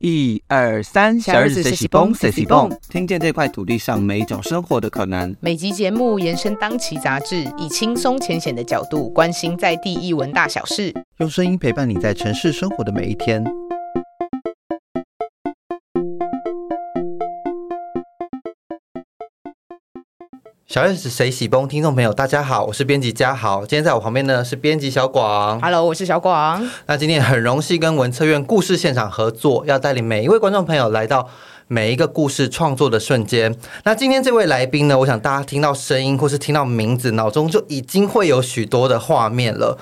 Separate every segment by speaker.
Speaker 1: 一二三，
Speaker 2: 小日子谁喜蹦谁喜蹦，
Speaker 1: 听见这块土地上每一种生活的可能。
Speaker 2: 每集节目延伸当期杂志，以轻松浅显的角度关心在地一文大小事，
Speaker 1: 用声音陪伴你在城市生活的每一天。小 S 谁喜崩？听众朋友，大家好，我是编辑嘉豪。今天在我旁边呢是编辑小广。
Speaker 2: Hello，我是小广。
Speaker 1: 那今天很荣幸跟文策院故事现场合作，要带领每一位观众朋友来到每一个故事创作的瞬间。那今天这位来宾呢，我想大家听到声音或是听到名字，脑中就已经会有许多的画面了。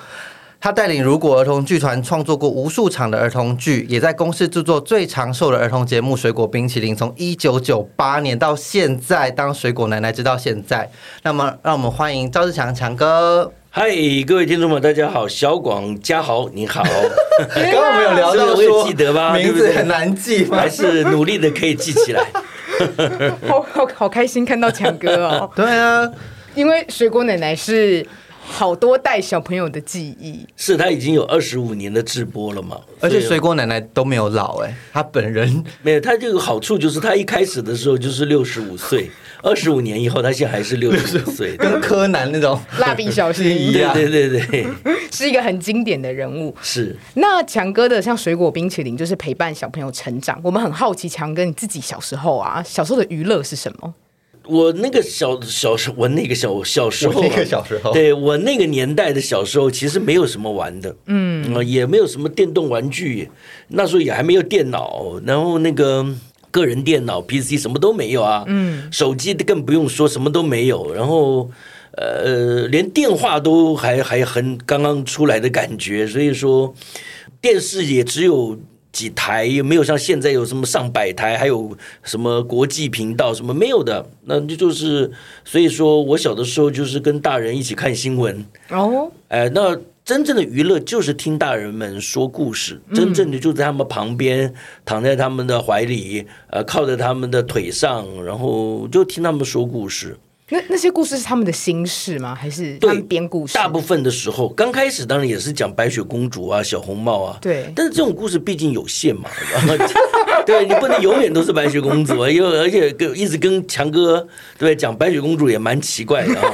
Speaker 1: 他带领如果儿童剧团创作过无数场的儿童剧，也在公司制作最长寿的儿童节目《水果冰淇淋》，从一九九八年到现在当水果奶奶，直到现在。那么，让我们欢迎赵志强强哥。
Speaker 3: 嗨，各位听众们，大家好，小广嘉豪，你好，
Speaker 1: 刚刚我们有聊到
Speaker 3: 这个我
Speaker 1: 说
Speaker 3: 也记得吧
Speaker 1: 名字很难记吗？
Speaker 3: 还是努力的可以记起来。
Speaker 2: 好好好开心看到强哥哦，
Speaker 1: 对啊，
Speaker 2: 因为水果奶奶是好多代小朋友的记忆。
Speaker 3: 是他已经有二十五年的直播了嘛，
Speaker 1: 而且水果奶奶都没有老哎、她本人
Speaker 3: 没有他这个好处就是他一开始的时候就是六十五岁，二十五年以后他现在还是六十五岁，
Speaker 1: 跟柯南那种
Speaker 2: 蜡笔小新
Speaker 1: 一样
Speaker 3: 对对对对，
Speaker 2: 是一个很经典的人物。
Speaker 3: 是。
Speaker 2: 那强哥的像水果冰淇淋，就是陪伴小朋友成长。我们很好奇，强哥你自己小时候啊，小时候的娱乐是什么？
Speaker 3: 我那个小小时，我那个小小时候、啊，
Speaker 1: 那个小时候。
Speaker 3: 对我那个年代的小时候，其实没有什么玩的，嗯，也没有什么电动玩具，那时候也还没有电脑，然后那个个人电脑、PC 什么都没有啊，嗯，手机更不用说，什么都没有，然后。呃，连电话都还还很刚刚出来的感觉，所以说电视也只有几台，也没有像现在有什么上百台，还有什么国际频道什么没有的。那就就是，所以说我小的时候就是跟大人一起看新闻，
Speaker 2: 哦，
Speaker 3: 哎、那真正的娱乐就是听大人们说故事，真正的就在他们旁边，躺在他们的怀里，呃，靠在他们的腿上，然后就听他们说故事。
Speaker 2: 那那些故事是他们的心事吗？还是他们编故事？
Speaker 3: 大部分的时候，刚开始当然也是讲白雪公主啊、小红帽啊，
Speaker 2: 对
Speaker 3: 但是这种故事毕竟有限嘛，对 你不能永远都是白雪公主啊，因为而且跟一直跟强哥对讲白雪公主也蛮奇怪的啊。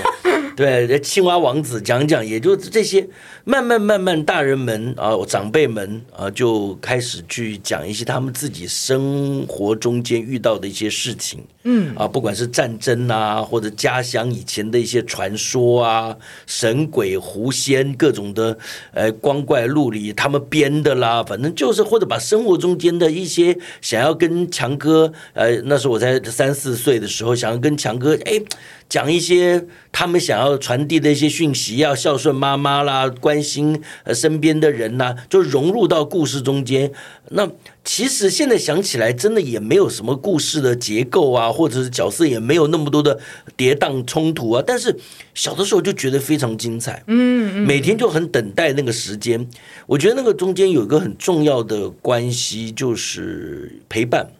Speaker 3: 对，青蛙王子讲讲，也就这些，慢慢慢慢，大人们啊，长辈们啊，就开始去讲一些他们自己生活中间遇到的一些事情，嗯，啊，不管是战争啊，或者家乡以前的一些传说啊，神鬼狐仙各种的，呃，光怪陆离，他们编的啦，反正就是或者把生活中间的一些想要跟强哥，呃，那时候我才三四岁的时候，想要跟强哥，哎。讲一些他们想要传递的一些讯息，要孝顺妈妈啦，关心呃身边的人呐，就融入到故事中间。那其实现在想起来，真的也没有什么故事的结构啊，或者是角色也没有那么多的跌宕冲突啊。但是小的时候就觉得非常精彩，嗯，每天就很等待那个时间。我觉得那个中间有一个很重要的关系，就是陪伴。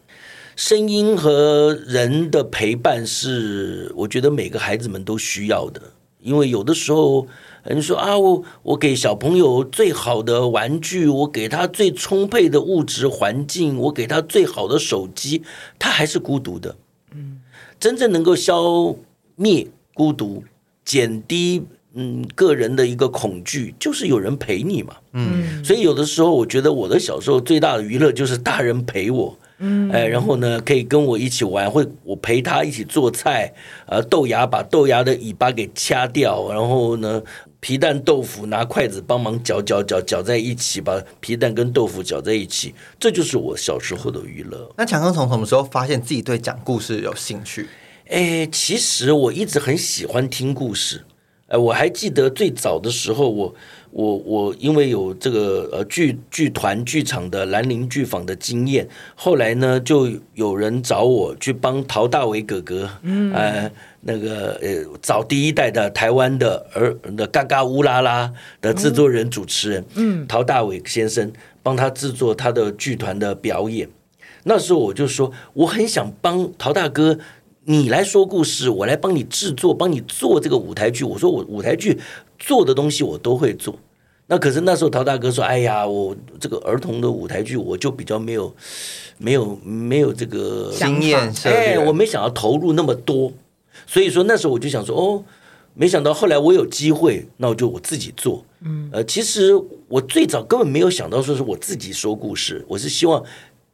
Speaker 3: 声音和人的陪伴是，我觉得每个孩子们都需要的。因为有的时候人说啊，我我给小朋友最好的玩具，我给他最充沛的物质环境，我给他最好的手机，他还是孤独的。嗯，真正能够消灭孤独、减低嗯个人的一个恐惧，就是有人陪你嘛。嗯，所以有的时候我觉得我的小时候最大的娱乐就是大人陪我。嗯，哎，然后呢，可以跟我一起玩，会我陪他一起做菜，呃，豆芽把豆芽的尾巴给掐掉，然后呢，皮蛋豆腐拿筷子帮忙搅搅搅搅在一起，把皮蛋跟豆腐搅在一起，这就是我小时候的娱乐。
Speaker 1: 那强哥从什么时候发现自己对讲故事有兴趣？
Speaker 3: 哎，其实我一直很喜欢听故事。哎，我还记得最早的时候，我我我因为有这个呃剧剧团剧场的兰陵剧坊的经验，后来呢就有人找我去帮陶大伟哥哥，嗯，呃那个呃找第一代的台湾的儿的嘎嘎乌拉拉的制作人主持人，嗯，陶大伟先生帮他制作他的剧团的表演。那时候我就说，我很想帮陶大哥。你来说故事，我来帮你制作，帮你做这个舞台剧。我说我舞台剧做的东西我都会做，那可是那时候陶大哥说：“哎呀，我这个儿童的舞台剧，我就比较没有没有没有这个
Speaker 1: 经验涉
Speaker 3: 哎，我没想要投入那么多，所以说那时候我就想说，哦，没想到后来我有机会，那我就我自己做。嗯，呃，其实我最早根本没有想到说是我自己说故事，我是希望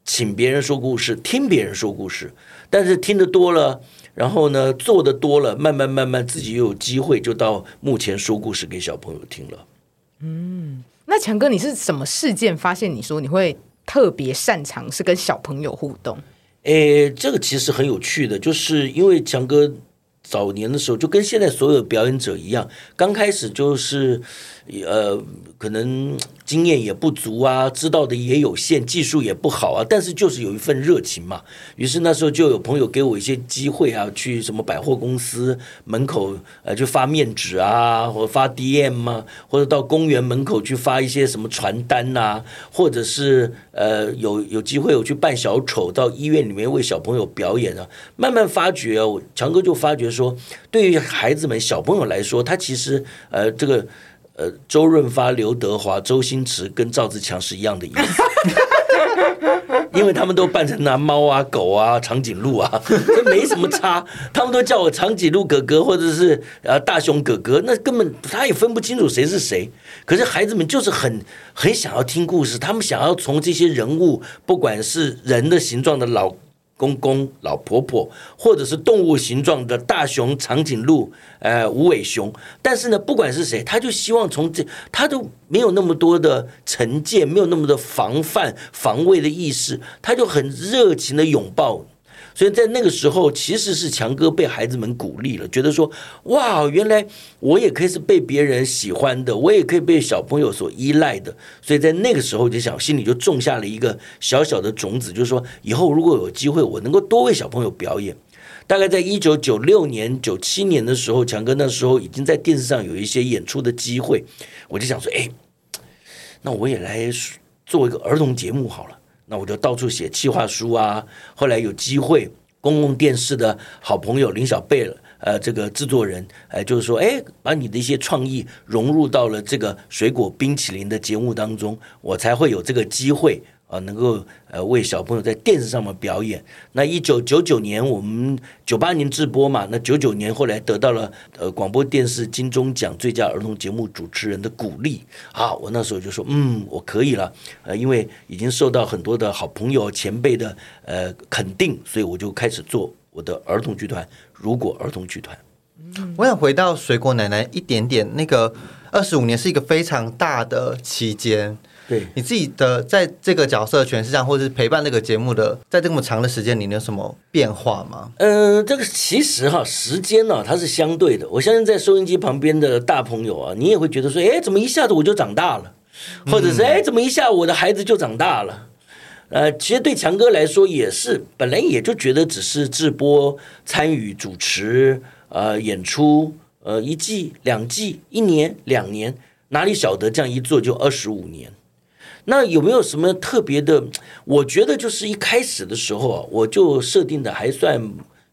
Speaker 3: 请别人说故事，听别人说故事。但是听得多了，然后呢，做的多了，慢慢慢慢自己又有机会，就到目前说故事给小朋友听了。
Speaker 2: 嗯那强哥，你是什么事件发现你说你会特别擅长是跟小朋友互动？
Speaker 3: 诶，这个其实很有趣的，就是因为强哥早年的时候，就跟现在所有表演者一样，刚开始就是呃，可能经验也不足啊，知道的也有限，技术也不好啊，但是就是有一份热情嘛。于是那时候就有朋友给我一些机会啊，去什么百货公司门口呃就发面纸啊，或者发 DM 啊，或者到公园门口去发一些什么传单呐、或者是呃有有机会我去扮小丑，到医院里面为小朋友表演啊，慢慢发觉哦，强哥就发觉说，对于孩子们小朋友来说，他其实呃这个。呃，周润发、刘德华、周星驰跟赵自强是一样的意思，因为他们都扮成那猫啊、狗啊、长颈鹿啊，这没什么差。他们都叫我长颈鹿哥哥，或者是呃大熊哥哥，那根本他也分不清楚谁是谁。可是孩子们就是很很想要听故事，他们想要从这些人物，不管是人的形状的老。公公、老婆婆，或者是动物形状的大熊、长颈鹿、呃无尾熊，但是呢，不管是谁，他就希望从这，他都没有那么多的成见，没有那么的防范、防卫的意识，他就很热情的拥抱。所以在那个时候，其实是强哥被孩子们鼓励了，觉得说，哇，原来我也可以是被别人喜欢的，我也可以被小朋友所依赖的。所以在那个时候就想，心里就种下了一个小小的种子，就是说，以后如果有机会，我能够多为小朋友表演。大概在一九九六年、九七年的时候，强哥那时候已经在电视上有一些演出的机会，我就想说，哎，那我也来做一个儿童节目好了。那我就到处写企划书啊。后来有机会，公共电视的好朋友林小贝，呃，这个制作人，呃，就是说，哎，把你的一些创意融入到了这个水果冰淇淋的节目当中，我才会有这个机会啊，能够呃为小朋友在电视上面表演。那一九九九年我们九八年直播嘛，那九九年后来得到了呃广播电视金钟奖最佳儿童节目主持人的鼓励啊，我那时候就说，嗯，我可以了，呃，因为已经受到很多的好朋友前辈的呃肯定，所以我就开始做我的儿童剧团，如果儿童剧团。
Speaker 1: 我想回到水果奶奶一点点，那个二十五年是一个非常大的期间。
Speaker 3: 对，
Speaker 1: 你自己的在这个角色诠释上，或者是陪伴这个节目的，在这么长的时间里，你有什么变化吗？
Speaker 3: 呃，这个其实哈，时间呢、它是相对的。我相信在收音机旁边的大朋友啊，你也会觉得说，哎，怎么一下子我就长大了，或者是哎，怎么一下我的孩子就长大了。呃，其实对强哥来说也是，本来也就觉得只是直播、参与、主持、呃演出，呃一季、两季、一年、两年，哪里晓得这样一做就二十五年。那有没有什么特别的？我觉得就是一开始的时候啊，我就设定的还算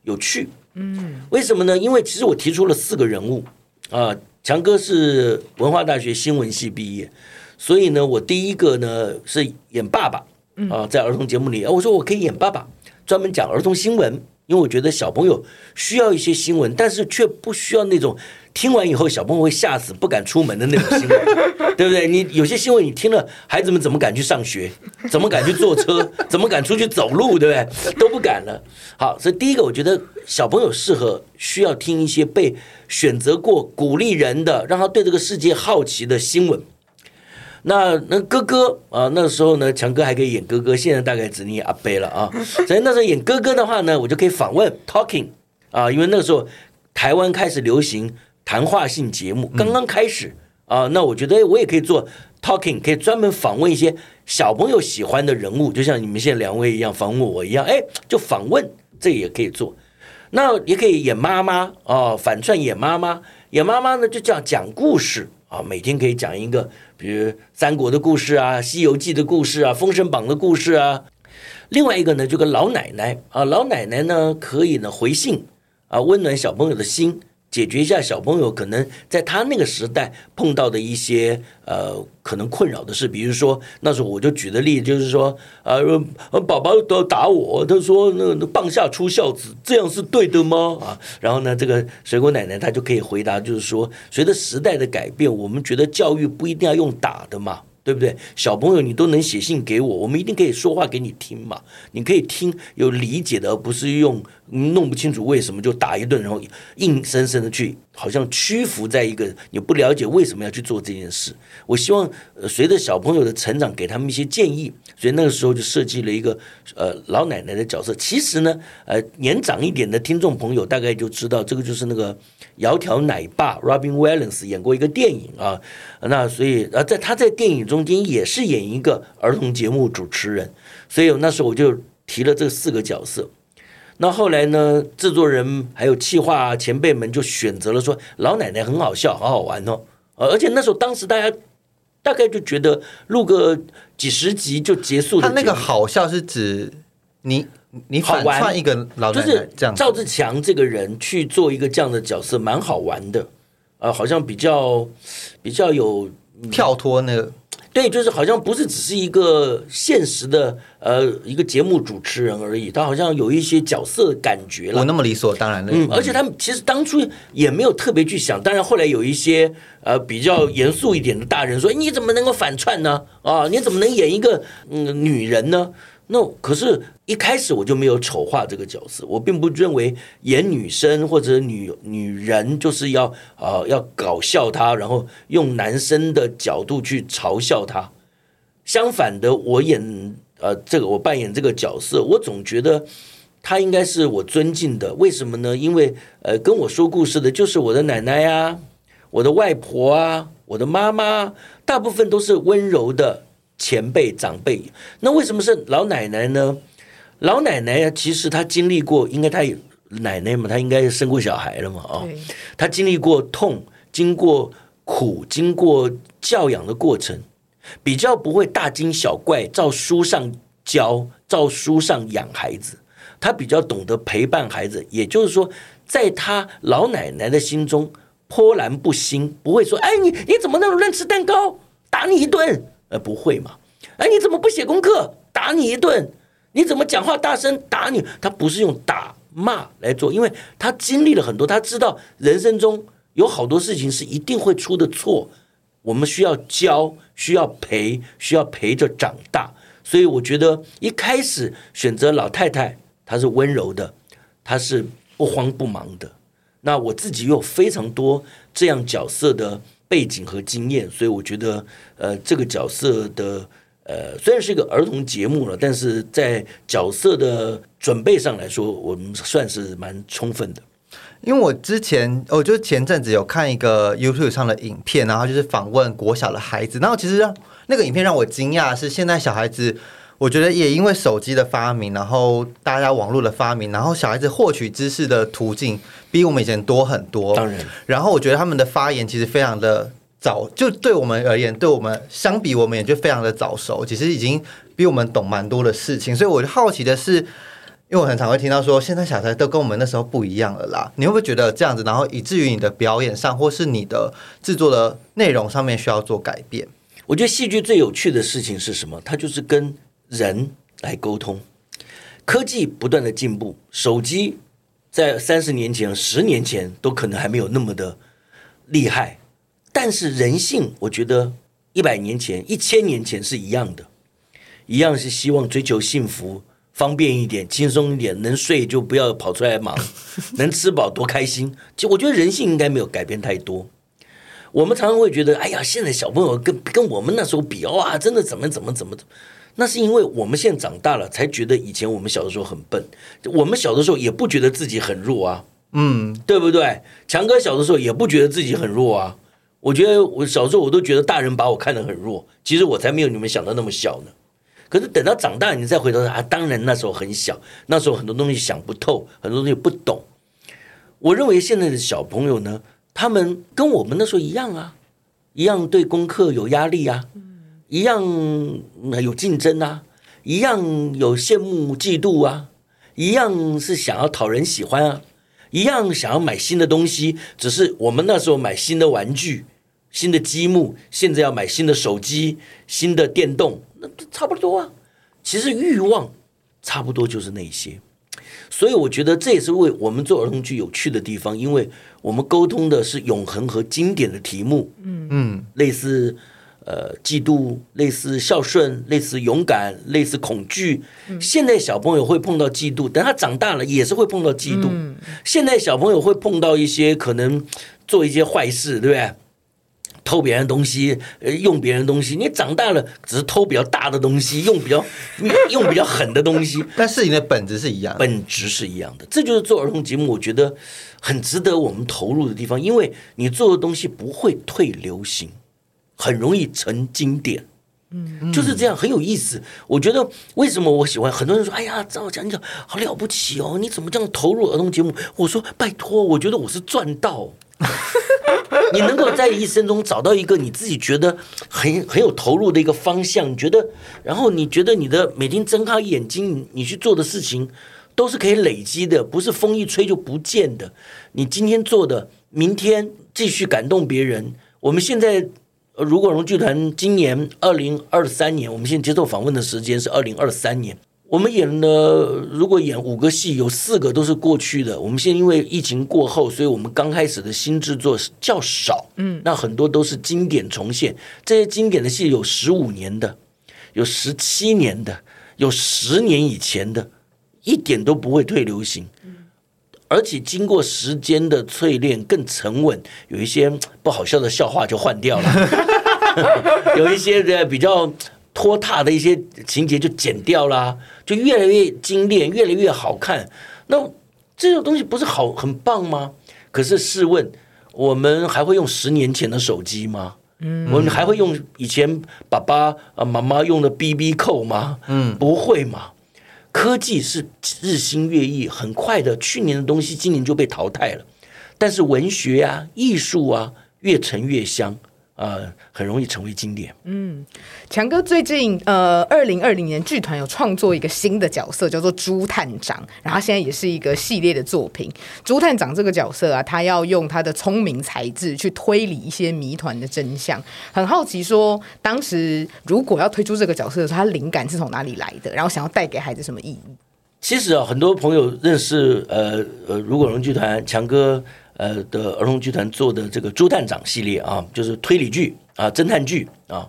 Speaker 3: 有趣。嗯，为什么呢？因为其实我提出了四个人物啊，强哥是文化大学新闻系毕业，所以呢，我第一个呢是演爸爸啊，在儿童节目里，我说我可以演爸爸，专门讲儿童新闻，因为我觉得小朋友需要一些新闻，但是却不需要那种听完以后小朋友会吓死不敢出门的那种新闻，对不对？你有些新闻你听了，孩子们怎么敢去上学？怎么敢去坐车？怎么敢出去走路？对不对？都不敢了。好，所以第一个，我觉得小朋友适合需要听一些被选择过、鼓励人的，让他对这个世界好奇的新闻。那那哥哥啊，那时候呢，强哥还可以演哥哥，现在大概只能演阿贝了啊。所以那时候演哥哥的话呢，我就可以访问 talking 啊，因为那个时候台湾开始流行谈话性节目，刚刚开始啊。那我觉得我也可以做 talking，可以专门访问一些小朋友喜欢的人物，就像你们现在两位一样访问我一样，哎，就访问这也可以做。那也可以演妈妈啊，反串演妈妈，演妈妈呢就这样讲故事啊，每天可以讲一个，比如三国的故事啊，《西游记》的故事啊，《封神榜》的故事啊。另外一个呢，就跟老奶奶啊，老奶奶呢可以呢回信啊，温暖小朋友的心，解决一下小朋友可能在他那个时代碰到的一些呃可能困扰的事，比如说那时候我就举的例子就是说，呃，宝宝都要打我，他说那那棒下出孝子，这样是对的吗？啊，然后呢，这个水果奶奶她就可以回答，就是说，随着时代的改变，我们觉得教育不一定要用打的嘛。对不对？小朋友，你都能写信给我，我们一定可以说话给你听嘛。你可以听有理解的，而不是用弄不清楚为什么就打一顿，然后硬生生的去好像屈服在一个你不了解为什么要去做这件事。我希望呃随着小朋友的成长，给他们一些建议。所以那个时候就设计了一个呃老奶奶的角色。其实呢，呃年长一点的听众朋友大概就知道，这个就是那个窈窕奶爸 Robin Williams 演过一个电影啊。那所以啊，在他在电影中间也是演一个儿童节目主持人，所以那时候我就提了这四个角色。那后来呢，制作人还有企划前辈们就选择了说，老奶奶很好笑，好好玩哦。而且那时候当时大家大概就觉得录个几十集就结束。
Speaker 1: 他那个好笑是指你你反串一个老奶奶这样，
Speaker 3: 赵志强这个人去做一个这样的角色，蛮好玩的。呃，好像比较比较有
Speaker 1: 跳脱那个，
Speaker 3: 对，就是好像不是只是一个现实的呃一个节目主持人而已，他好像有一些角色感觉了。
Speaker 1: 我那么理所当然的，
Speaker 3: 嗯，而且他们其实当初也没有特别去想，当然后来有一些呃比较严肃一点的大人说，你怎么能够反串呢？啊，你怎么能演一个嗯女人呢？那可是，一开始我就没有丑化这个角色。我并不认为演女生或者女女人就是要啊要搞笑她，然后用男生的角度去嘲笑她。相反的，我演呃这个我扮演这个角色，我总觉得她应该是我尊敬的。为什么呢？因为呃跟我说故事的就是我的奶奶呀，我的外婆啊，我的妈妈，大部分都是温柔的。前辈长辈，那为什么是老奶奶呢？老奶奶呀，其实她经历过，应该她有奶奶嘛，她应该生过小孩了嘛，啊，她经历过痛，经过苦，经过教养的过程，比较不会大惊小怪，照书上教，照书上养孩子，她比较懂得陪伴孩子，也就是说，在她老奶奶的心中波澜不兴，不会说，哎，你你怎么那么乱吃蛋糕，打你一顿。呃，不会嘛？哎，你怎么不写功课？打你一顿！你怎么讲话大声？打你！他不是用打骂来做，因为他经历了很多，他知道人生中有好多事情是一定会出的错，我们需要教，需要陪，需要陪着长大。所以我觉得一开始选择老太太，她是温柔的，她是不慌不忙的。那我自己又非常多这样角色的。背景和经验，所以我觉得，呃，这个角色的，呃，虽然是一个儿童节目了，但是在角色的准备上来说，我们算是蛮充分的。
Speaker 1: 因为我之前，我就前阵子有看一个 YouTube 上的影片，然后就是访问国小的孩子，然后其实那个影片让我惊讶是，现在小孩子。我觉得也因为手机的发明，然后大家网络的发明，然后小孩子获取知识的途径比我们以前多很多。
Speaker 3: 当然，
Speaker 1: 然后我觉得他们的发言其实非常的早，就对我们而言，对我们相比，我们也就非常的早熟，其实已经比我们懂蛮多的事情。所以我就好奇的是，因为我很常会听到说，现在小孩都跟我们那时候不一样了啦。你会不会觉得这样子，然后以至于你的表演上，或是你的制作的内容上面需要做改变？
Speaker 3: 我觉得戏剧最有趣的事情是什么？它就是跟人来沟通，科技不断的进步，手机在三十年前、十年前都可能还没有那么的厉害，但是人性，我觉得一百年前、一千年前是一样的，一样是希望追求幸福、方便一点、轻松一点，能睡就不要跑出来忙，能吃饱多开心。就我觉得人性应该没有改变太多。我们常常会觉得，哎呀，现在小朋友跟跟我们那时候比哇，真的怎么怎么怎么怎么。那是因为我们现在长大了，才觉得以前我们小的时候很笨。我们小的时候也不觉得自己很弱啊，嗯，对不对？强哥小的时候也不觉得自己很弱啊。我觉得我小时候我都觉得大人把我看得很弱，其实我才没有你们想的那么小呢。可是等到长大，你再回头啊，当然那时候很小，那时候很多东西想不透，很多东西不懂。我认为现在的小朋友呢，他们跟我们那时候一样啊，一样对功课有压力啊。一样有竞争啊，一样有羡慕嫉妒啊，一样是想要讨人喜欢啊，一样想要买新的东西，只是我们那时候买新的玩具、新的积木，现在要买新的手机、新的电动，那差不多啊。其实欲望差不多就是那些，所以我觉得这也是为我们做儿童剧有趣的地方，因为我们沟通的是永恒和经典的题目，嗯嗯，类似。呃，嫉妒类似孝顺，类似勇敢，类似恐惧。现在小朋友会碰到嫉妒，等他长大了也是会碰到嫉妒。现在小朋友会碰到一些可能做一些坏事，对不对？偷别人东西，呃，用别人东西。你长大了只是偷比较大的东西，用比较 用比较狠的东西，
Speaker 1: 但事情的本质是一样，
Speaker 3: 本质是一样的。这就是做儿童节目，我觉得很值得我们投入的地方，因为你做的东西不会退流行。很容易成经典，嗯，就是这样，很有意思。我觉得为什么我喜欢？很多人说：“哎呀，赵讲讲好了不起哦，你怎么这样投入儿童节目？”我说：“拜托，我觉得我是赚到。你能够在一生中找到一个你自己觉得很很有投入的一个方向，你觉得，然后你觉得你的每天睁开眼睛，你去做的事情都是可以累积的，不是风一吹就不见的。你今天做的，明天继续感动别人。我们现在。如果龙剧团今年二零二三年，我们现在接受访问的时间是二零二三年。我们演了，如果演五个戏，有四个都是过去的。我们现在因为疫情过后，所以我们刚开始的新制作较少。嗯，那很多都是经典重现。这些经典的戏有十五年的，有十七年的，有十年以前的，一点都不会退流行。而且经过时间的淬炼，更沉稳。有一些 不好笑的笑话就换掉了，有一些的比较拖沓的一些情节就剪掉啦，就越来越精炼，越来越好看。那这种东西不是好很棒吗？可是试问，我们还会用十年前的手机吗？嗯，我们还会用以前爸爸啊妈妈用的 BB 扣吗？嗯，不会嘛。科技是日新月异，很快的，去年的东西今年就被淘汰了。但是文学啊、艺术啊，越陈越香。呃，很容易成为经典。
Speaker 2: 嗯，强哥最近呃，二零二零年剧团有创作一个新的角色，叫做朱探长，然后现在也是一个系列的作品。朱探长这个角色啊，他要用他的聪明才智去推理一些谜团的真相。很好奇，说当时如果要推出这个角色的时候，他灵感是从哪里来的？然后想要带给孩子什么意义？
Speaker 3: 其实啊，很多朋友认识呃呃，如果龙剧团强哥。呃的儿童剧团做的这个朱探长系列啊，就是推理剧啊，侦探剧啊。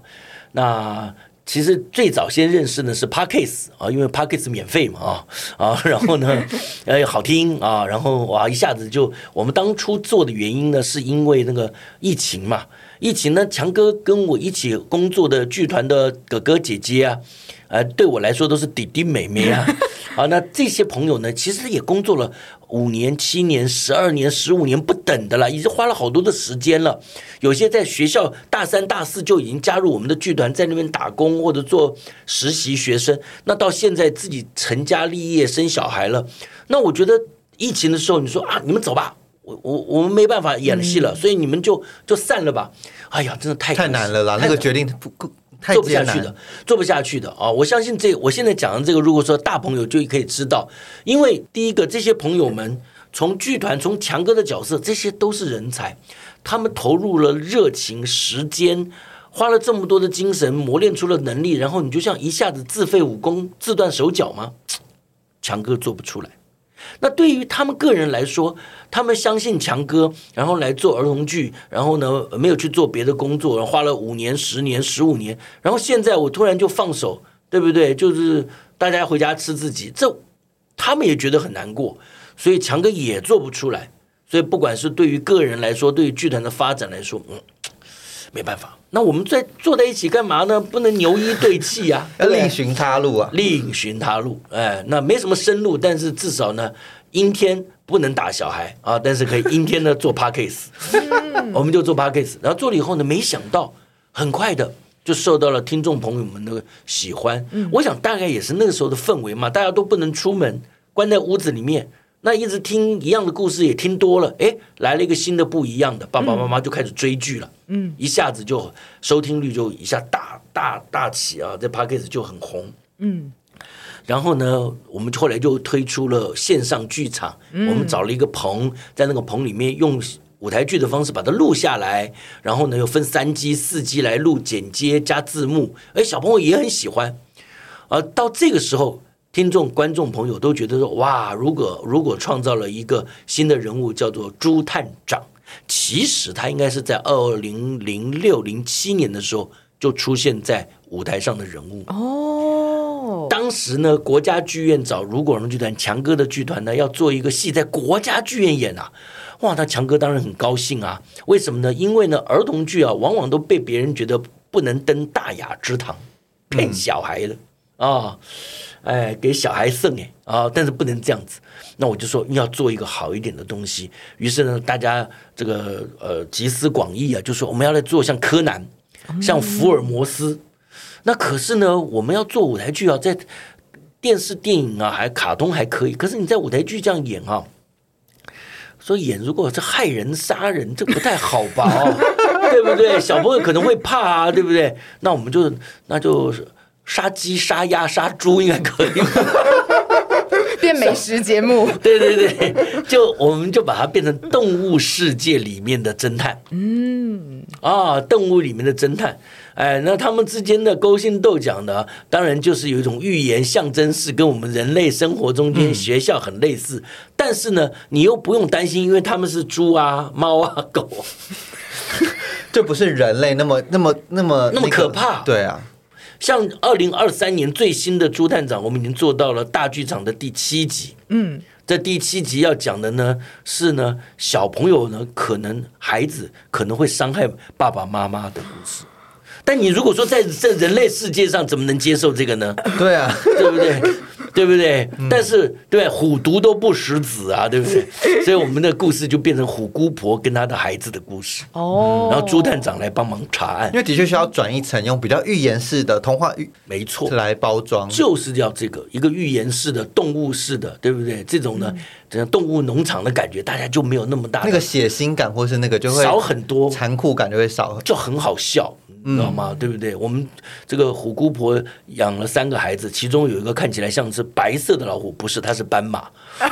Speaker 3: 那其实最早先认识的是 Parkes 啊，因为 Parkes 免费嘛啊 啊，然后呢，呃好听啊，然后哇一下子就我们当初做的原因呢，是因为那个疫情嘛，疫情呢，强哥跟我一起工作的剧团的哥哥姐姐啊，呃对我来说都是弟弟妹妹啊。好，那这些朋友呢，其实也工作了五年、七年、十二年、十五年不等的了，已经花了好多的时间了。有些在学校大三、大四就已经加入我们的剧团，在那边打工或者做实习学生。那到现在自己成家立业、生小孩了。那我觉得疫情的时候，你说啊，你们走吧，我我我们没办法演戏了，所以你们就就散了吧。哎呀，真的太
Speaker 1: 太难了啦，那个决定不够。
Speaker 3: 做不下去的，做不下去的啊！我相信这，我现在讲的这个，如果说大朋友就可以知道，因为第一个，这些朋友们从剧团，从强哥的角色，这些都是人才，他们投入了热情、时间，花了这么多的精神，磨练出了能力，然后你就像一下子自废武功、自断手脚吗？强哥做不出来。那对于他们个人来说，他们相信强哥，然后来做儿童剧，然后呢没有去做别的工作，花了五年、十年、十五年，然后现在我突然就放手，对不对？就是大家回家吃自己，这他们也觉得很难过，所以强哥也做不出来。所以不管是对于个人来说，对于剧团的发展来说，嗯，没办法。那我们在坐在一起干嘛呢？不能牛一对气啊，
Speaker 1: 要另寻他路啊，
Speaker 3: 另寻他路。哎，那没什么生路，但是至少呢。阴天不能打小孩啊，但是可以阴天呢做 p a r k a s e 我们就做 p a r k a s e 然后做了以后呢，没想到很快的就受到了听众朋友们的喜欢。我想大概也是那个时候的氛围嘛，大家都不能出门，关在屋子里面，那一直听一样的故事也听多了，哎，来了一个新的不一样的，爸爸妈妈就开始追剧了，嗯，一下子就收听率就一下大大大起啊，这 p a r k a s e 就很红，嗯。然后呢，我们后来就推出了线上剧场，我们找了一个棚，在那个棚里面用舞台剧的方式把它录下来，然后呢又分三机四机来录剪接加字幕，哎，小朋友也很喜欢。而到这个时候，听众观众朋友都觉得说，哇，如果如果创造了一个新的人物叫做朱探长，其实他应该是在二零零六零七年的时候就出现在舞台上的人物。
Speaker 2: 哦，
Speaker 3: 当时呢，国家剧院找如果荣剧团强哥的剧团呢，要做一个戏在国家剧院演啊，哇，那强哥当然很高兴啊。为什么呢？因为呢，儿童剧啊，往往都被别人觉得不能登大雅之堂，骗小孩的啊，哎，给小孩送哎啊，但是不能这样子。那我就说要做一个好一点的东西。于是呢，大家这个呃集思广益啊，就说我们要来做像柯南，像福尔摩斯。那可是呢，我们要做舞台剧啊，在电视、电影啊，还卡通还可以。可是你在舞台剧这样演啊，说演如果是害人、杀人，这不太好吧？对不对？小朋友可能会怕啊，对不对？那我们就那就杀鸡、杀鸭、杀猪应该可以。
Speaker 2: 变美食节目，
Speaker 3: 对对对，就我们就把它变成动物世界里面的侦探。嗯，啊，动物里面的侦探，哎，那他们之间的勾心斗角呢，当然就是有一种寓言象征式，跟我们人类生活中间学校很类似。但是呢，你又不用担心，因为他们是猪啊、猫啊、狗
Speaker 1: 这，不是人类那么那么那么
Speaker 3: 那么可怕。
Speaker 1: 对啊，
Speaker 3: 像二零二三年最新的朱探长，我们已经做到了大剧场的第七集。嗯，这第七集要讲的呢是呢小朋友呢可能孩子可能会伤害爸爸妈妈的故事。但你如果说在在人类世界上怎么能接受这个呢？
Speaker 1: 对啊，
Speaker 3: 对不对？对不对？但是对虎毒都不食子啊，对不对？所以我们的故事就变成虎姑婆跟她的孩子的故事。
Speaker 2: 哦，
Speaker 3: 然后朱探长来帮忙查案
Speaker 1: 因，为的确需要转一层，用比较寓言式的童话寓
Speaker 3: 没错。
Speaker 1: 来包装。
Speaker 3: 就是要这个一个寓言式的、动物式的，对不对？这种呢，这样动物农场的感觉，大家就没有那么大
Speaker 1: 那个血腥感或是那个就会
Speaker 3: 少很多，
Speaker 1: 残酷感就会少。
Speaker 3: 就很好笑，你知道吗？对不对？我们这个虎姑婆养了三个孩子，其中有一个看起来像是白色的老虎，不是，它是斑马。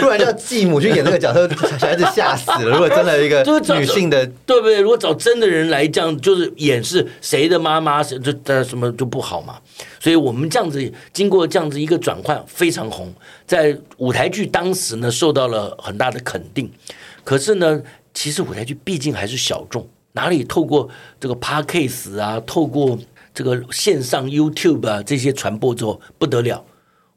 Speaker 1: 不然叫继母去演这个角色，小孩子吓死了。如果真的一个女性的，
Speaker 3: 对不对？如果找真的人来这样，就是演是谁的妈妈，谁这这什么就不好嘛。所以我们这样子经过这样子一个转换，非常红，在舞台剧当时呢受到了很大的肯定。可是呢，其实舞台剧毕竟还是小众，哪里透过这个 podcast 啊，透过这个线上 YouTube 啊这些传播之后不得了。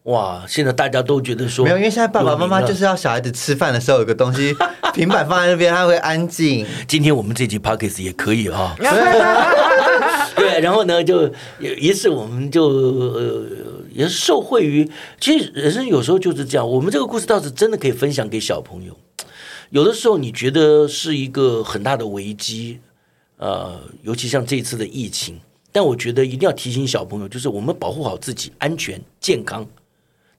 Speaker 3: 哇！现在大家都觉得说
Speaker 1: 没有，因为现在爸爸妈妈就是要小孩子吃饭的时候有个东西，平板放在那边，他会安静。
Speaker 3: 今天我们这集 podcast 也可以哈、对，然后呢，就有一次我们就呃也是受惠于，其实人生有时候就是这样，我们这个故事倒是真的可以分享给小朋友。有的时候你觉得是一个很大的危机，呃，尤其像这一次的疫情，但我觉得一定要提醒小朋友，就是我们保护好自己安全健康。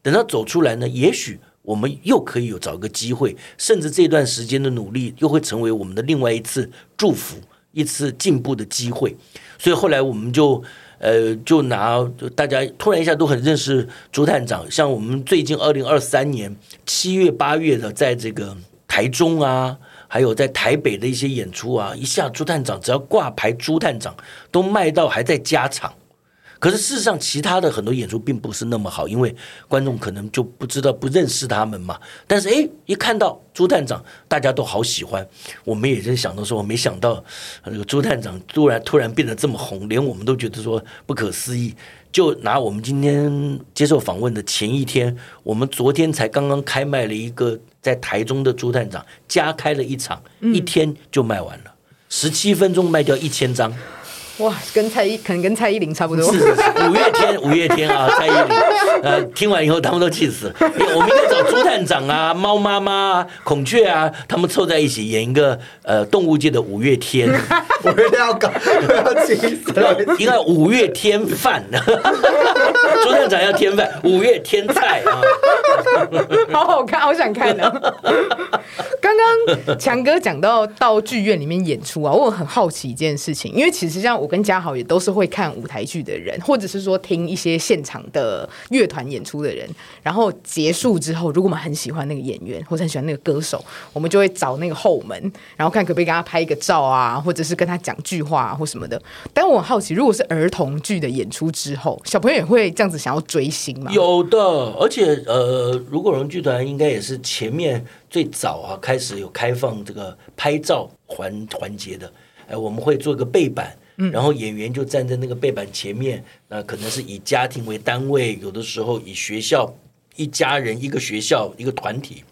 Speaker 3: 等到走出来呢，也许我们又可以有找个机会，甚至这段时间的努力又会成为我们的另外一次祝福，一次进步的机会。所以后来我们就呃，就拿大家突然一下都很认识朱探长，像我们最近二零二三年七月八月的，在这个台中啊。还有在台北的一些演出啊，一下朱探长只要挂牌朱探长都卖到还在加场，可是事实上，其他的很多演出并不是那么好，因为观众可能就不知道、不认识他们嘛。但是，哎，一看到朱探长，大家都好喜欢。我们也在想到说，我没想到那个朱探长突然突然变得这么红，连我们都觉得说不可思议。就拿我们今天接受访问的前一天，我们昨天才刚刚开卖了一个在台中的朱探长，加开了一场，一天就卖完了，十七分钟卖掉一千张。
Speaker 2: 哇，跟蔡依可能跟蔡依林差不多。
Speaker 3: 是是是，五月天，五月天啊，蔡依林，呃，听完以后他们都气死了。我们应该找朱探长啊、猫妈妈啊、孔雀啊，他们凑在一起演一个呃动物界的五月天，
Speaker 1: 我一定要搞，我要气死了。
Speaker 3: 应该五月天饭。朱探长要添饭，五月天菜啊。
Speaker 2: 好好看，好想看呢、刚刚强哥讲到到剧院里面演出啊，我很好奇一件事情，因为其实像我跟嘉豪也都是会看舞台剧的人，或者是说听一些现场的乐团演出的人。然后结束之后，如果我们很喜欢那个演员，或者很喜欢那个歌手，我们就会找那个后门，然后看可不可以跟他拍一个照啊，或者是跟他讲句话、或什么的。但我很好奇，如果是儿童剧的演出之后，小朋友也会这样子想要追星吗？
Speaker 3: 有的，而且呃，如果荣剧团应该也是前面最早啊开始有开放这个拍照环环节的，哎，我们会做一个背板。然后演员就站在那个背板前面，那可能是以家庭为单位，有的时候以学校一家人一个学校一个团体，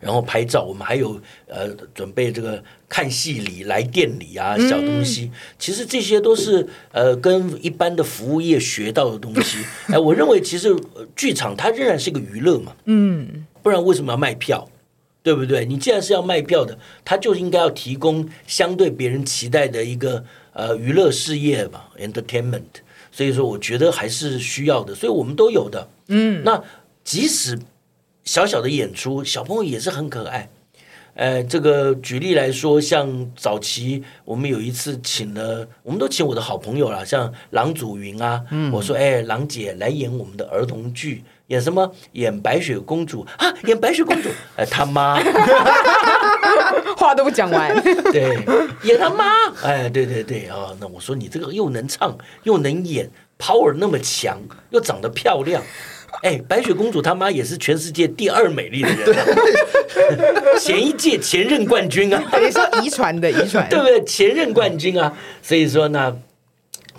Speaker 3: 然后拍照。我们还有呃准备这个看戏礼、来店礼啊小东西，其实这些都是呃跟一般的服务业学到的东西。哎，我认为其实呃剧场它仍然是个娱乐嘛，嗯，不然为什么要卖票？对不对？你既然是要卖票的，它就应该要提供相对别人期待的一个呃娱乐事业嘛，entertainment。所以说，我觉得还是需要的，所以我们都有的。嗯，那即使小小的演出，小朋友也是很可爱。呃，这个举例来说，像早期我们有一次请了，我们都请我的好朋友啦，像郎祖云啊，我说，哎，郎姐来演我们的儿童剧。演什么？演白雪公主啊！演白雪公主，哎，他妈，
Speaker 2: 话都不讲完。
Speaker 3: 对，演他妈，哎，对对对啊！那我说你这个又能唱又能演，power 那么强，又长得漂亮，哎，白雪公主他妈也是全世界第二美丽的人、啊，前一届前任冠军啊，
Speaker 2: 也是遗传的遗传，
Speaker 3: 对不对？前任冠军啊，所以说呢。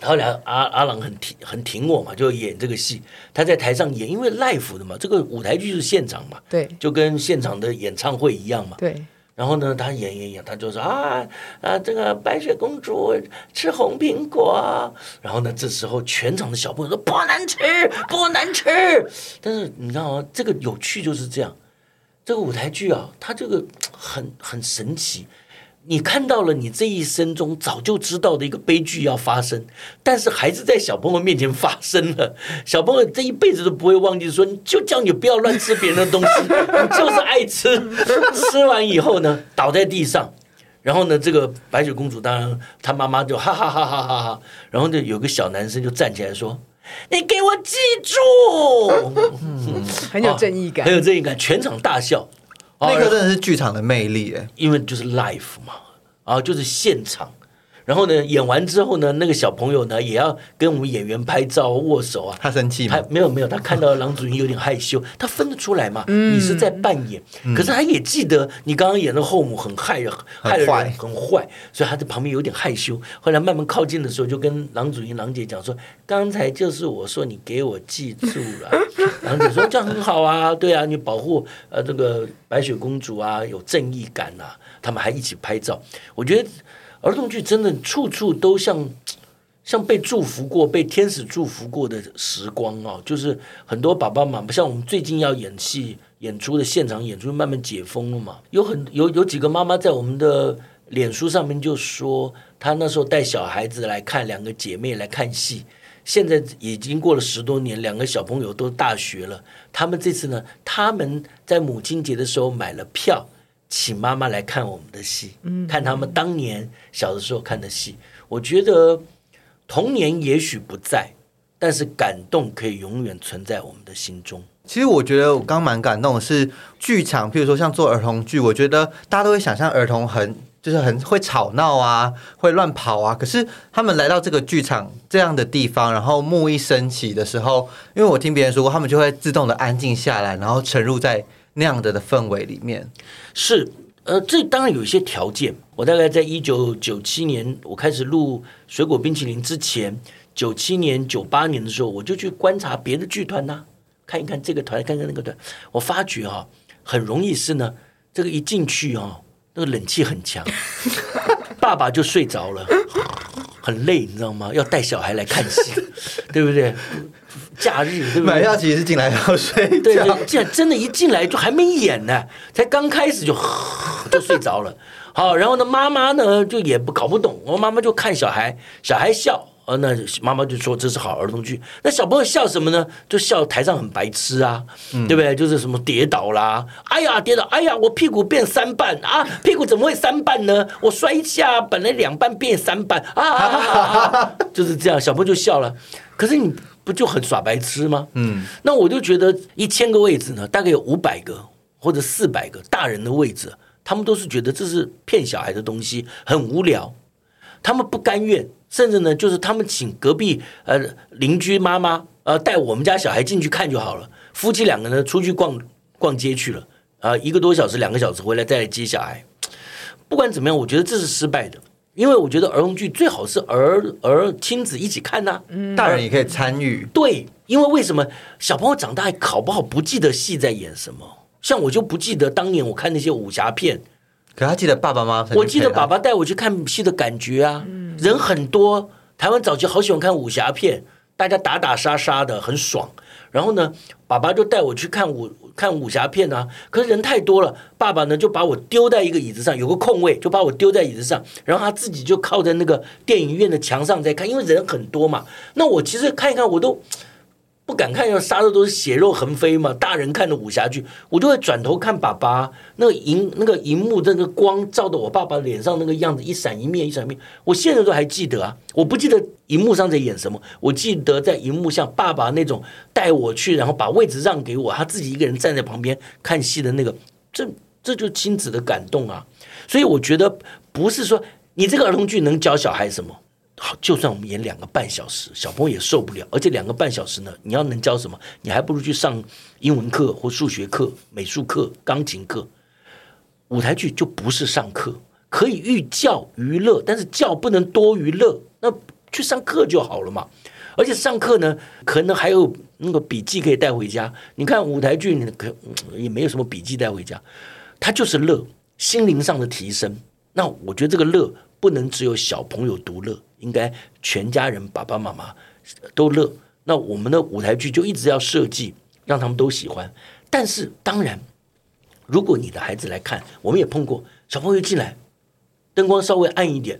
Speaker 3: 后来阿阿郎很挺很挺我嘛，就演这个戏。他在台上演，因为 live 的嘛，这个舞台剧是现场嘛，
Speaker 2: 对，
Speaker 3: 就跟现场的演唱会一样嘛。
Speaker 2: 对。
Speaker 3: 然后呢，他演演演，他就说啊啊，这个白雪公主吃红苹果。然后呢，这时候全场的小朋友说不能吃，不能吃。但是你知道吗？这个有趣就是这样，这个舞台剧啊，它这个很很神奇。你看到了你这一生中早就知道的一个悲剧要发生，但是还是在小朋友面前发生了。小朋友这一辈子都不会忘记，说你就叫你不要乱吃别人的东西，你就是爱吃。吃完以后呢，倒在地上，然后呢，这个白雪公主当然她妈妈就哈哈哈哈哈哈，然后就，有个小男生就站起来说：“ 你给我记住。”
Speaker 2: 嗯，很有正义感，
Speaker 3: 很有正义感，全场大笑。
Speaker 1: 那个真的是剧场的魅力哎，
Speaker 3: 因为就是 life 嘛，啊，就是现场。然后呢，演完之后呢，那个小朋友呢也要跟我们演员拍照、握手啊。
Speaker 1: 他生气吗？
Speaker 3: 没有没有，他看到郎祖筠有点害羞，他分得出来嘛。你是在扮演，可是他也记得你刚刚演的后母很害人，害人很坏，所以他在旁边有点害羞。后来慢慢靠近的时候，就跟郎祖筠、郎姐讲说：“刚才就是我说你给我记住了。”郎姐说：“这样很好啊，对啊，你保护呃这个白雪公主啊，有正义感啊。”他们还一起拍照，我觉得。儿童剧真的处处都像像被祝福过、被天使祝福过的时光啊！就是很多爸爸妈妈，像我们最近要演戏演出的现场演出，慢慢解封了嘛。有很有有几个妈妈在我们的脸书上面就说，她那时候带小孩子来看，两个姐妹来看戏，现在已经过了十多年，两个小朋友都大学了。他们这次呢，他们在母亲节的时候买了票。请妈妈来看我们的戏，嗯看他们当年小的时候看的戏。我觉得童年也许不在，但是感动可以永远存在我们的心中。
Speaker 1: 其实我觉得我刚蛮感动的是剧场，譬如说像做儿童剧，我觉得大家都会想象儿童很就是很会吵闹啊，会乱跑啊。可是他们来到这个剧场这样的地方，然后幕一升起的时候，因为我听别人说过，他们就会自动的安静下来，然后沉入在。那样的的氛围里面
Speaker 3: 是呃，这当然有一些条件。我大概在一九九七年我开始录水果冰淇淋之前，九七年九八年的时候，我就去观察别的剧团呐，看一看这个团，看看那个团。我发觉哈，很容易是呢，这个一进去哦，那个冷气很强，爸爸就睡着了，很累，你知道吗？要带小孩来看戏，对不对？假日对不对？
Speaker 1: 买票其实是进来要睡
Speaker 3: 对对，进真的，一进来就还没演呢，才刚开始就 就睡着了。好，然后呢，妈妈呢就也不搞不懂，我妈妈就看小孩，小孩笑呃，那妈妈就说这是好儿童剧。那小朋友笑什么呢？就笑台上很白痴啊，对不对？就是什么跌倒啦，哎呀跌倒，哎呀我屁股变三瓣啊，屁股怎么会三瓣呢？我摔一下，本来两瓣变三瓣啊啊啊啊，就是这样，小朋友就笑了。可是你不就很耍白痴吗？嗯，那我就觉得一千个位置呢，大概有五百个或者四百个大人的位置，他们都是觉得这是骗小孩的东西，很无聊。他们不甘愿，甚至呢，就是他们请隔壁呃邻居妈妈呃带我们家小孩进去看就好了。夫妻两个人出去逛逛街去了啊，一个多小时、两个小时回来再来接小孩。不管怎么样，我觉得这是失败的，因为我觉得儿童剧最好是儿儿亲子一起看呐、
Speaker 1: 大人也可以参与。
Speaker 3: 对，因为为什么小朋友长大考不好不记得戏在演什么？像我就不记得当年我看那些武侠片，
Speaker 1: 可他记得爸爸妈妈
Speaker 3: 我记得爸爸带我去看戏的感觉啊，人很多。台湾早期好喜欢看武侠片，大家打打杀杀的很爽。然后呢，爸爸就带我去看武看武侠片啊。可是人太多了，爸爸呢就把我丢在一个椅子上，有个空位，就把我丢在椅子上，然后他自己就靠在那个电影院的墙上在看，因为人很多嘛。那我其实看一看，我都不敢看，要杀的都是血肉横飞嘛。大人看的武侠剧，我就会转头看爸爸。那个荧那个荧幕那个光照到我爸爸脸上那个样子，一闪一灭，一闪一灭。我现在都还记得啊，我不记得荧幕上在演什么，我记得在荧幕上爸爸那种带我去，然后把位置让给我，他自己一个人站在旁边看戏的那个，这这就是亲子的感动啊。所以我觉得不是说你这个儿童剧能教小孩什么。好，就算我们演两个半小时，小朋友也受不了。而且两个半小时呢，你要能教什么？你还不如去上英文课或数学课、美术课、钢琴课。舞台剧就不是上课，可以寓教于乐，但是教不能多于乐。那去上课就好了嘛。而且上课呢，可能还有那个笔记可以带回家。你看舞台剧，你可也没有什么笔记带回家，它就是乐，心灵上的提升。那我觉得这个乐不能只有小朋友独乐，应该全家人爸爸妈妈都乐。那我们的舞台剧就一直要设计让他们都喜欢。但是当然，如果你的孩子来看，我们也碰过小朋友进来，灯光稍微暗一点，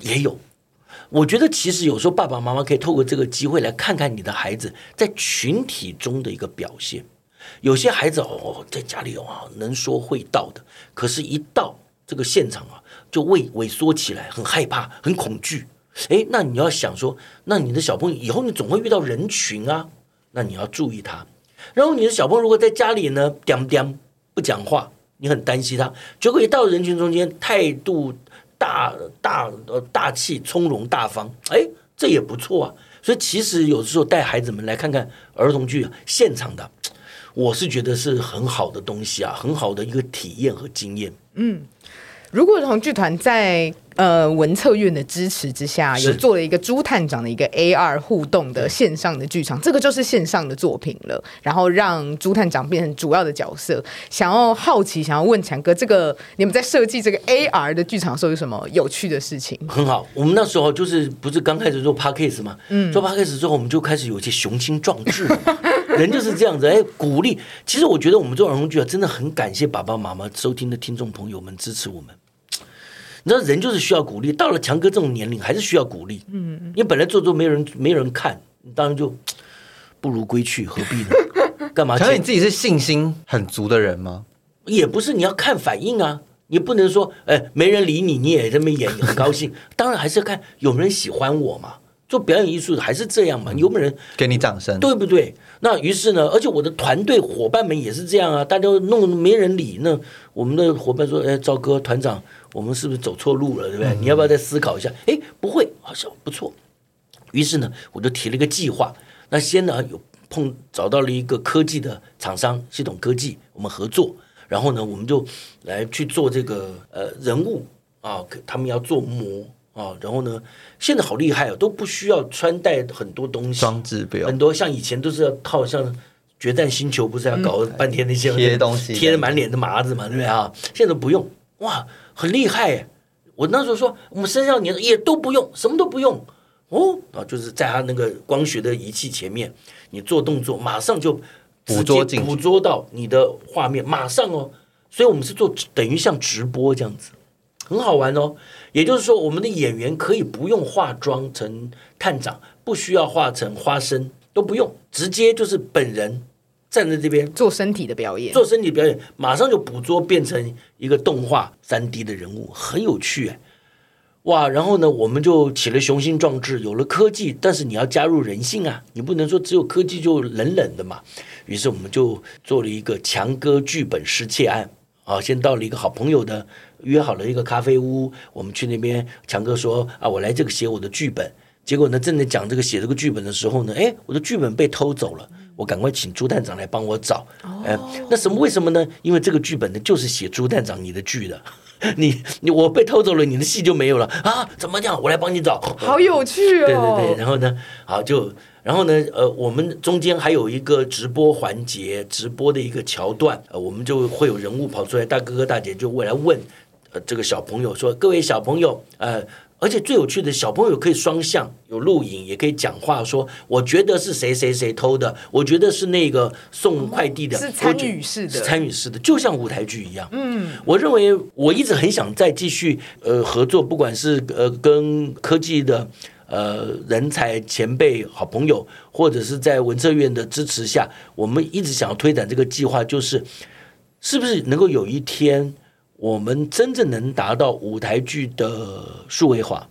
Speaker 3: 也有。我觉得其实有时候爸爸妈妈可以透过这个机会来看看你的孩子在群体中的一个表现。有些孩子哦，在家里哦能说会道的，可是，一到这个现场啊，就畏萎缩起来，很害怕，很恐惧。诶，那你要想说，那你的小朋友以后你总会遇到人群啊，那你要注意他。然后你的小朋友如果在家里呢，不讲话，你很担心他，结果一到人群中间，态度大大呃大气从容大方，哎，这也不错啊。所以其实有时候带孩子们来看看儿童剧现场的。我是觉得是很好的东西啊，很好的一个体验和经验。
Speaker 2: 嗯如果儿童剧团在呃文策院的支持之下，
Speaker 3: 是
Speaker 2: 有做了一个朱探长的一个 AR 互动的线上的剧场，这个就是线上的作品了。然后让朱探长变成主要的角色。想要好奇，想要问强哥，这个你们在设计这个 AR 的剧场的时候有什么有趣的事情？
Speaker 3: 很好，我们那时候就是不是刚开始做 p a c k a g e 嘛，嗯，做 p a c k a g e 之后，我们就开始有一些雄心壮志，人就是这样子，哎，鼓励。其实我觉得我们做儿童剧啊，真的很感谢爸爸妈妈收听的听众朋友们支持我们。你知道人就是需要鼓励，到了强哥这种年龄还是需要鼓励，嗯，因为本来做做没人没人看，你当然就不如归去，何必呢？干嘛？
Speaker 1: 可是你自己是信心很足的人吗？
Speaker 3: 也不是你要看反应啊，你不能说哎没人理你，你也这么演，你很高兴。当然还是要看有没有人喜欢我嘛。做表演艺术的还是这样嘛，有没有人
Speaker 1: 给你掌声。
Speaker 3: 对不对？那于是呢，而且我的团队伙伴们也是这样啊，大家弄没人理，那我们的伙伴说：“哎，赵哥团长，我们是不是走错路了？对不对？你要不要再思考一下？”哎，不会，好像不错。于是呢，我就提了一个计划。那先呢，有碰找到了一个科技的厂商，系统科技，我们合作。然后呢，我们就来去做这个呃人物啊，他们要做模啊。然后呢，现在好厉害哦，都不需要穿戴很多东西，
Speaker 1: 装置不用
Speaker 3: 很多像以前都是要靠像决战星球不是要搞半天那些
Speaker 1: 贴东西
Speaker 3: 贴的满脸的麻子嘛，对不对啊？现在都不用，哇，很厉害耶！我那时候说我们身上年也都不用，什么都不用哦，啊，就是在他那个光学的仪器前面，你做动作马上就
Speaker 1: 捕捉
Speaker 3: 捕捉到你的画面，马上哦。所以我们是做等于像直播这样子，很好玩哦。也就是说，我们的演员可以不用化妆成探长，不需要化成花生，都不用，直接就是本人站在这边
Speaker 2: 做身体的表演，
Speaker 3: 做身体表演，马上就捕捉变成一个动画三 D 的人物，很有趣哎。哇，然后呢，我们就起了雄心壮志，有了科技，但是你要加入人性啊，你不能说只有科技就冷冷的嘛。于是我们就做了一个强哥剧本失窃案啊，先到了一个好朋友的约好了一个咖啡屋，我们去那边，强哥说啊，我来这个写我的剧本。结果呢，正在讲这个写这个剧本的时候呢，哎，我的剧本被偷走了，我赶快请朱探长来帮我找。哎，那什么？为什么呢？因为这个剧本呢，就是写朱探长你的剧的。你你我被偷走了，你的戏就没有了啊？怎么讲？我来帮你找。
Speaker 2: 好有趣
Speaker 3: 哦！对对对，然后呢，好就然后呢，呃，我们中间还有一个直播环节，直播的一个桥段，呃，我们就会有人物跑出来，大哥哥大姐就会来问，呃，这个小朋友说：“各位小朋友，呃。”而且最有趣的小朋友可以双向，有录影，也可以讲话，说我觉得是谁谁谁偷的，我觉得是那个送快递的，
Speaker 2: 是参与式的，
Speaker 3: 参与式的，就像舞台剧一样。嗯，我认为我一直很想再继续呃合作，不管是呃跟科技的呃人才前辈好朋友，或者是在文策院的支持下，我们一直想要推展这个计划，就是是不是能够有一天。我们真正能达到舞台剧的数位化，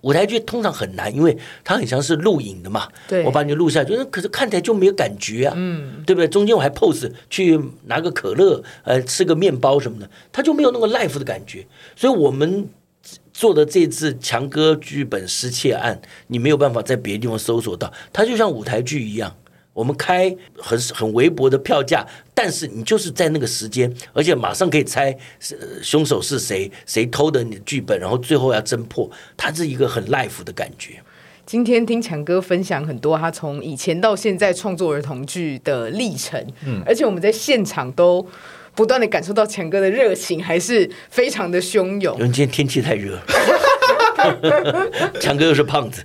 Speaker 3: 舞台剧通常很难，因为它很像是录影的嘛。
Speaker 2: 对，
Speaker 3: 我把你录下来，就是可是看起来就没有感觉啊，嗯，对不对？中间我还 pose 去拿个可乐，呃，吃个面包什么的，它就没有那个 life 的感觉。所以我们做的这次强哥剧本失窃案，你没有办法在别的地方搜索到，它就像舞台剧一样。我们开很很微薄的票价，但是你就是在那个时间，而且马上可以猜凶手是谁，谁偷的你的剧本，然后最后要侦破，它是一个很 life 的感觉。
Speaker 2: 今天听强哥分享很多他从以前到现在创作儿童剧的历程，嗯，而且我们在现场都不断的感受到强哥的热情，还是非常的汹涌。
Speaker 3: 因为今天天气太热。强哥又是胖子，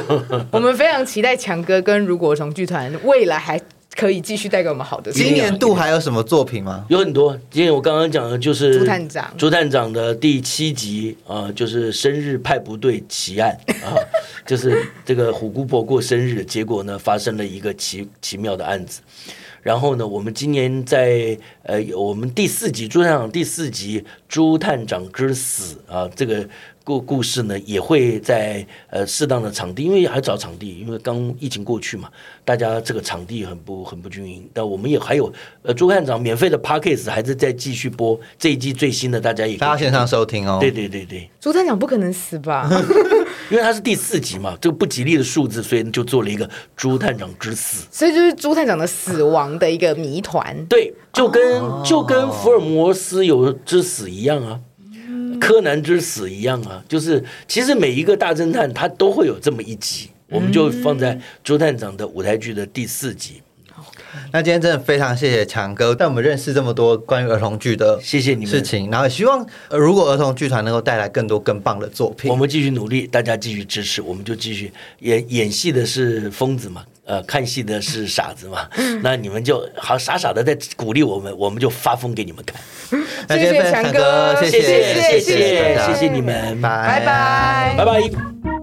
Speaker 2: 我们非常期待强哥跟如果从剧团未来还可以继续带给我们好的。
Speaker 1: 今年度还有什么作品吗？
Speaker 3: 有很多。今天我刚刚讲的就是
Speaker 2: 朱探长，
Speaker 3: 朱探长的第七集啊，就是生日派不对奇案啊，就是这个虎姑婆过生日，结果呢发生了一个奇奇妙的案子。然后呢，我们今年在呃，我们第四集朱探长第四集《朱探长之死》啊，这个。故故事呢也会在呃适当的场地，因为还找场地，因为刚疫情过去嘛，大家这个场地很不很不均匀。但我们也还有呃朱探长免费的 p a c k a s e 还是在继续播这一季最新的，大家也
Speaker 1: 大家线上收听哦。
Speaker 3: 对对对对，
Speaker 2: 朱探长不可能死吧？
Speaker 3: 因为他是第四集嘛，这个不吉利的数字，所以就做了一个朱探长之死。
Speaker 2: 所以就是朱探长的死亡的一个谜团。
Speaker 3: 对，就跟就跟福尔摩斯有之死一样啊。柯南之死一样啊，就是其实每一个大侦探他都会有这么一集，我们就放在朱探长的舞台剧的第四集。
Speaker 1: 那今天真的非常谢谢强哥带我们认识这么多关于儿童剧的
Speaker 3: 谢谢你们
Speaker 1: 事情，然后希望如果儿童剧团能够带来更多更棒的作品，
Speaker 3: 我们继续努力，大家继续支持，我们就继续演演戏的是疯子嘛。呃，看戏的是傻子嘛？那你们就好傻傻的在鼓励我们，我们就发疯给你们看。
Speaker 2: 谢谢强哥，
Speaker 3: 谢谢谢谢谢谢你们，
Speaker 2: 拜拜
Speaker 3: 拜拜。